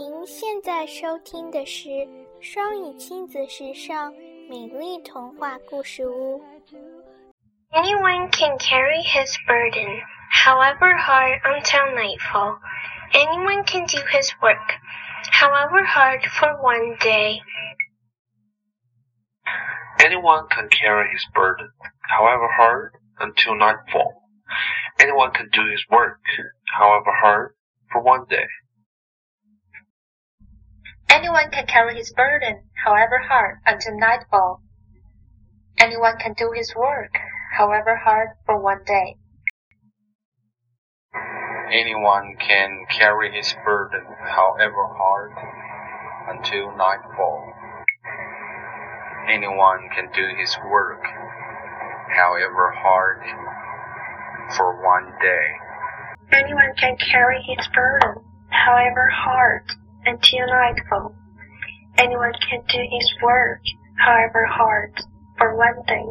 您现在收听的是《双语亲子时尚美丽童话故事屋》。Anyone can carry his burden, however hard, until nightfall. Anyone can do his work, however hard, for one day. Anyone can carry his burden, however hard, until nightfall. Anyone can do his work, however hard, for one day. Anyone can carry his burden, however hard, until nightfall. Anyone can do his work, however hard, for one day. Anyone can carry his burden, however hard, until nightfall. Anyone can do his work, however hard, for one day. Anyone can carry his burden, however hard, until nightfall. Anyone can do his work, however hard, for one day.